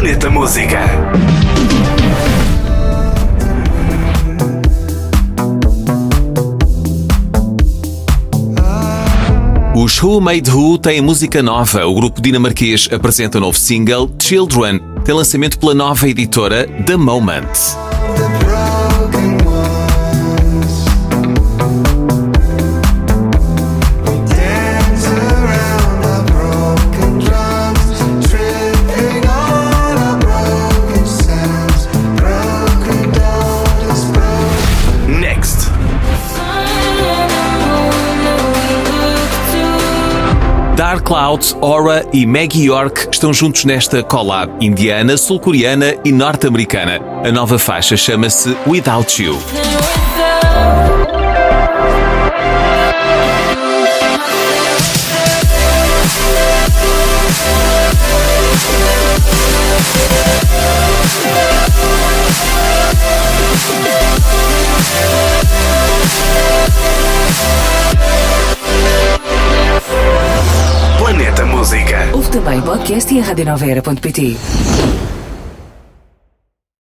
Planeta Música. Os Who Made Who têm música nova. O grupo dinamarquês apresenta o novo single Children. Tem lançamento pela nova editora The Moment. Dark Clouds, Aura e Maggie York estão juntos nesta collab indiana, sul-coreana e norte-americana. A nova faixa chama-se Without You. Também podcast e a.